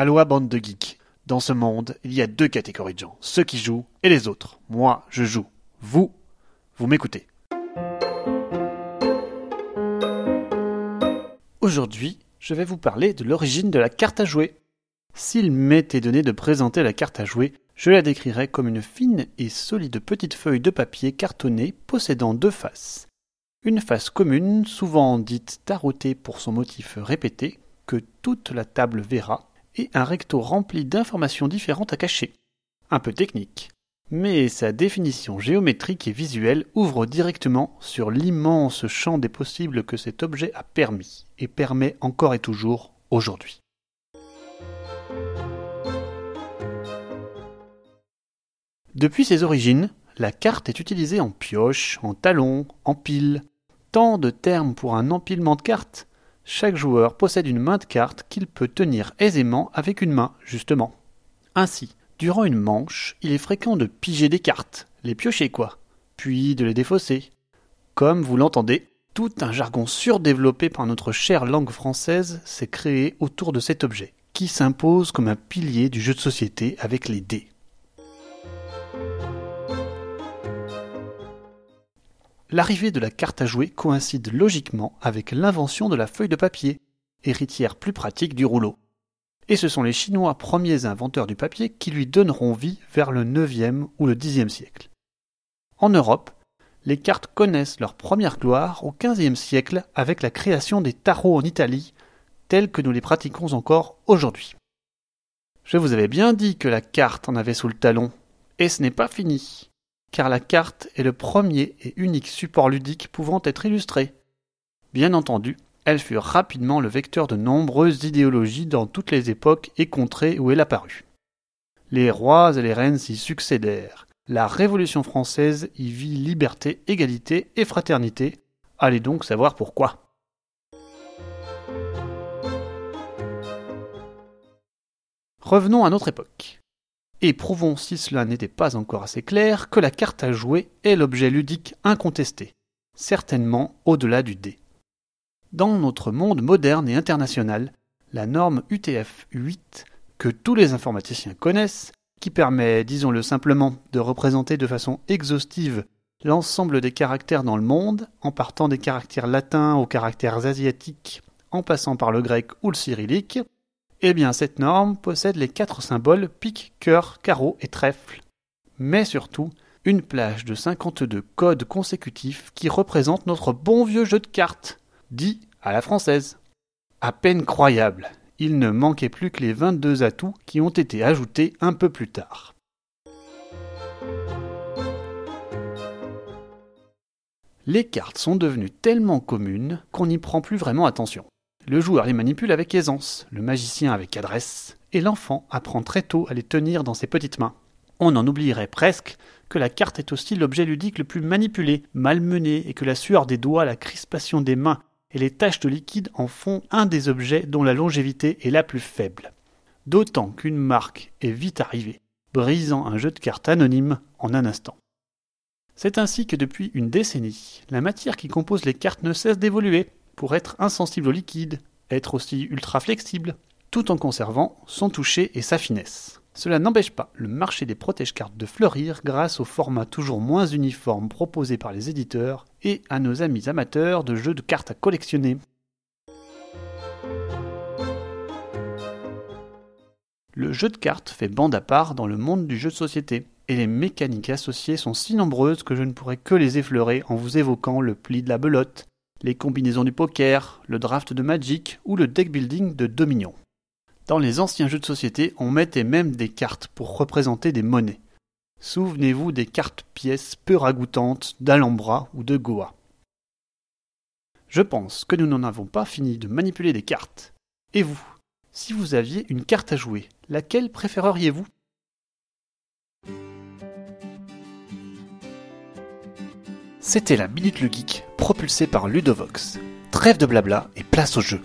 Aloha bande de geeks. Dans ce monde, il y a deux catégories de gens, ceux qui jouent et les autres. Moi, je joue. Vous, vous m'écoutez. Aujourd'hui, je vais vous parler de l'origine de la carte à jouer. S'il m'était donné de présenter la carte à jouer, je la décrirais comme une fine et solide petite feuille de papier cartonné possédant deux faces. Une face commune, souvent dite tarottée pour son motif répété, que toute la table verra, et un recto rempli d'informations différentes à cacher. Un peu technique. Mais sa définition géométrique et visuelle ouvre directement sur l'immense champ des possibles que cet objet a permis, et permet encore et toujours aujourd'hui. Depuis ses origines, la carte est utilisée en pioche, en talon, en pile. Tant de termes pour un empilement de cartes. Chaque joueur possède une main de cartes qu'il peut tenir aisément avec une main, justement. Ainsi, durant une manche, il est fréquent de piger des cartes, les piocher quoi, puis de les défausser. Comme vous l'entendez, tout un jargon surdéveloppé par notre chère langue française s'est créé autour de cet objet, qui s'impose comme un pilier du jeu de société avec les dés. L'arrivée de la carte à jouer coïncide logiquement avec l'invention de la feuille de papier, héritière plus pratique du rouleau. Et ce sont les Chinois premiers inventeurs du papier qui lui donneront vie vers le IXe ou le Xe siècle. En Europe, les cartes connaissent leur première gloire au XVe siècle avec la création des tarots en Italie, tels que nous les pratiquons encore aujourd'hui. Je vous avais bien dit que la carte en avait sous le talon, et ce n'est pas fini car la carte est le premier et unique support ludique pouvant être illustré. Bien entendu, elle fut rapidement le vecteur de nombreuses idéologies dans toutes les époques et contrées où elle apparut. Les rois et les reines s'y succédèrent. La Révolution française y vit liberté, égalité et fraternité. Allez donc savoir pourquoi. Revenons à notre époque et prouvons si cela n'était pas encore assez clair que la carte à jouer est l'objet ludique incontesté, certainement au-delà du dé. Dans notre monde moderne et international, la norme UTF 8, que tous les informaticiens connaissent, qui permet, disons-le simplement, de représenter de façon exhaustive l'ensemble des caractères dans le monde, en partant des caractères latins aux caractères asiatiques, en passant par le grec ou le cyrillique, eh bien, cette norme possède les quatre symboles pique, cœur, carreau et trèfle. Mais surtout, une plage de 52 codes consécutifs qui représentent notre bon vieux jeu de cartes, dit à la française. À peine croyable, il ne manquait plus que les 22 atouts qui ont été ajoutés un peu plus tard. Les cartes sont devenues tellement communes qu'on n'y prend plus vraiment attention. Le joueur les manipule avec aisance, le magicien avec adresse, et l'enfant apprend très tôt à les tenir dans ses petites mains. On en oublierait presque que la carte est aussi l'objet ludique le plus manipulé, malmené, et que la sueur des doigts, la crispation des mains et les taches de liquide en font un des objets dont la longévité est la plus faible. D'autant qu'une marque est vite arrivée, brisant un jeu de cartes anonyme en un instant. C'est ainsi que depuis une décennie, la matière qui compose les cartes ne cesse d'évoluer, pour être insensible au liquide, être aussi ultra flexible, tout en conservant son toucher et sa finesse. Cela n'empêche pas le marché des protège-cartes de fleurir grâce au format toujours moins uniforme proposé par les éditeurs et à nos amis amateurs de jeux de cartes à collectionner. Le jeu de cartes fait bande à part dans le monde du jeu de société, et les mécaniques associées sont si nombreuses que je ne pourrais que les effleurer en vous évoquant le pli de la belote, les combinaisons du poker, le draft de Magic ou le deck building de Dominion. Dans les anciens jeux de société, on mettait même des cartes pour représenter des monnaies. Souvenez-vous des cartes pièces peu ragoûtantes d'Alhambra ou de Goa. Je pense que nous n'en avons pas fini de manipuler des cartes. Et vous Si vous aviez une carte à jouer, laquelle préféreriez-vous? C'était la Minute le Geek, propulsée par Ludovox. Trêve de blabla et place au jeu.